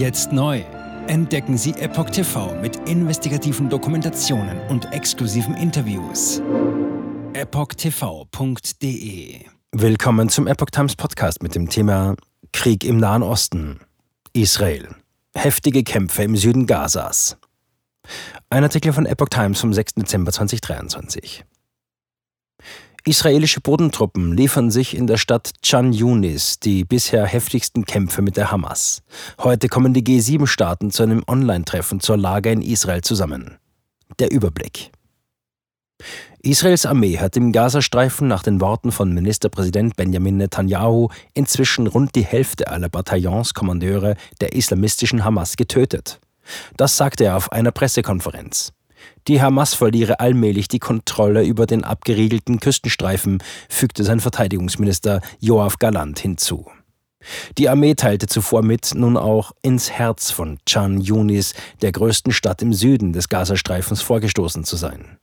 Jetzt neu. Entdecken Sie Epoch TV mit investigativen Dokumentationen und exklusiven Interviews. EpochTV.de Willkommen zum Epoch Times Podcast mit dem Thema Krieg im Nahen Osten. Israel. Heftige Kämpfe im Süden Gazas. Ein Artikel von Epoch Times vom 6. Dezember 2023. Israelische Bodentruppen liefern sich in der Stadt Chan Yunis die bisher heftigsten Kämpfe mit der Hamas. Heute kommen die G7-Staaten zu einem Online-Treffen zur Lage in Israel zusammen. Der Überblick. Israels Armee hat im Gazastreifen nach den Worten von Ministerpräsident Benjamin Netanyahu inzwischen rund die Hälfte aller Bataillonskommandeure der islamistischen Hamas getötet. Das sagte er auf einer Pressekonferenz. Die Hamas verliere allmählich die Kontrolle über den abgeriegelten Küstenstreifen, fügte sein Verteidigungsminister Joachim Galant hinzu. Die Armee teilte zuvor mit, nun auch ins Herz von Chan Yunis, der größten Stadt im Süden des Gazastreifens, vorgestoßen zu sein.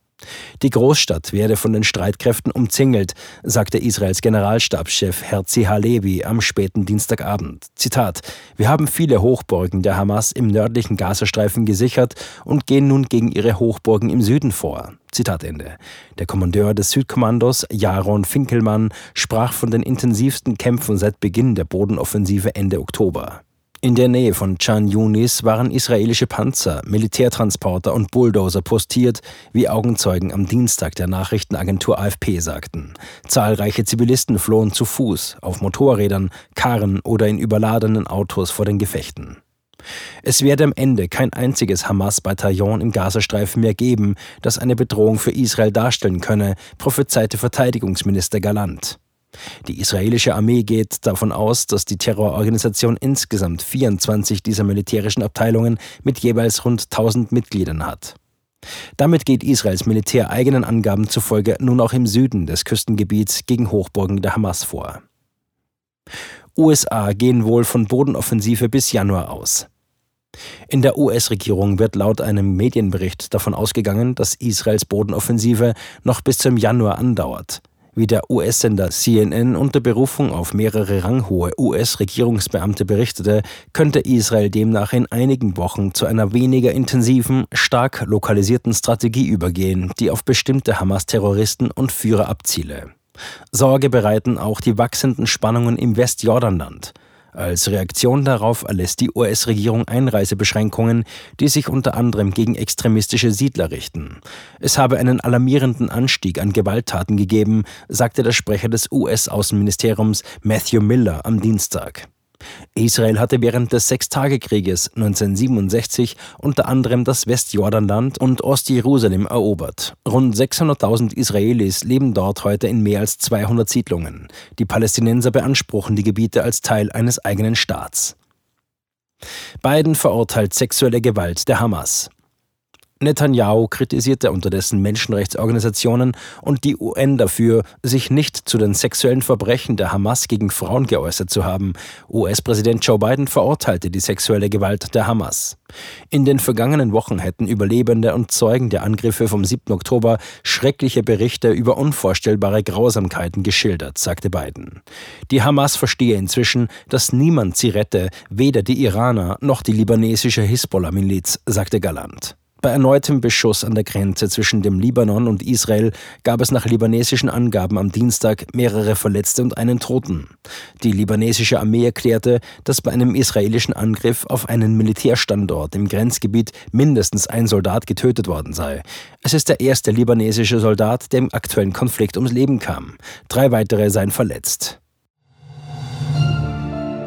Die Großstadt werde von den Streitkräften umzingelt, sagte Israels Generalstabschef Herzi Halevi am späten Dienstagabend. Zitat: Wir haben viele Hochburgen der Hamas im nördlichen Gazastreifen gesichert und gehen nun gegen ihre Hochburgen im Süden vor. Zitat Ende. Der Kommandeur des Südkommandos, Jaron Finkelmann, sprach von den intensivsten Kämpfen seit Beginn der Bodenoffensive Ende Oktober. In der Nähe von Chan Yunis waren israelische Panzer, Militärtransporter und Bulldozer postiert, wie Augenzeugen am Dienstag der Nachrichtenagentur AFP sagten. Zahlreiche Zivilisten flohen zu Fuß, auf Motorrädern, Karren oder in überladenen Autos vor den Gefechten. Es werde am Ende kein einziges Hamas-Bataillon im Gazastreifen mehr geben, das eine Bedrohung für Israel darstellen könne, prophezeite Verteidigungsminister Galant. Die israelische Armee geht davon aus, dass die Terrororganisation insgesamt 24 dieser militärischen Abteilungen mit jeweils rund 1000 Mitgliedern hat. Damit geht Israels Militär eigenen Angaben zufolge nun auch im Süden des Küstengebiets gegen Hochburgen der Hamas vor. USA gehen wohl von Bodenoffensive bis Januar aus. In der US-Regierung wird laut einem Medienbericht davon ausgegangen, dass Israels Bodenoffensive noch bis zum Januar andauert. Wie der US-Sender CNN unter Berufung auf mehrere ranghohe US-Regierungsbeamte berichtete, könnte Israel demnach in einigen Wochen zu einer weniger intensiven, stark lokalisierten Strategie übergehen, die auf bestimmte Hamas-Terroristen und Führer abziele. Sorge bereiten auch die wachsenden Spannungen im Westjordanland. Als Reaktion darauf erlässt die US-Regierung Einreisebeschränkungen, die sich unter anderem gegen extremistische Siedler richten. Es habe einen alarmierenden Anstieg an Gewalttaten gegeben, sagte der Sprecher des US-Außenministeriums Matthew Miller am Dienstag. Israel hatte während des Sechstagekrieges 1967 unter anderem das Westjordanland und Ostjerusalem erobert. Rund 600.000 Israelis leben dort heute in mehr als 200 Siedlungen. Die Palästinenser beanspruchen die Gebiete als Teil eines eigenen Staats. Biden verurteilt sexuelle Gewalt der Hamas. Netanyahu kritisierte unterdessen Menschenrechtsorganisationen und die UN dafür, sich nicht zu den sexuellen Verbrechen der Hamas gegen Frauen geäußert zu haben. US-Präsident Joe Biden verurteilte die sexuelle Gewalt der Hamas. In den vergangenen Wochen hätten Überlebende und Zeugen der Angriffe vom 7. Oktober schreckliche Berichte über unvorstellbare Grausamkeiten geschildert, sagte Biden. Die Hamas verstehe inzwischen, dass niemand sie rette, weder die Iraner noch die libanesische Hisbollah-Miliz, sagte Galant. Bei erneutem Beschuss an der Grenze zwischen dem Libanon und Israel gab es nach libanesischen Angaben am Dienstag mehrere Verletzte und einen Toten. Die libanesische Armee erklärte, dass bei einem israelischen Angriff auf einen Militärstandort im Grenzgebiet mindestens ein Soldat getötet worden sei. Es ist der erste libanesische Soldat, der im aktuellen Konflikt ums Leben kam. Drei weitere seien verletzt.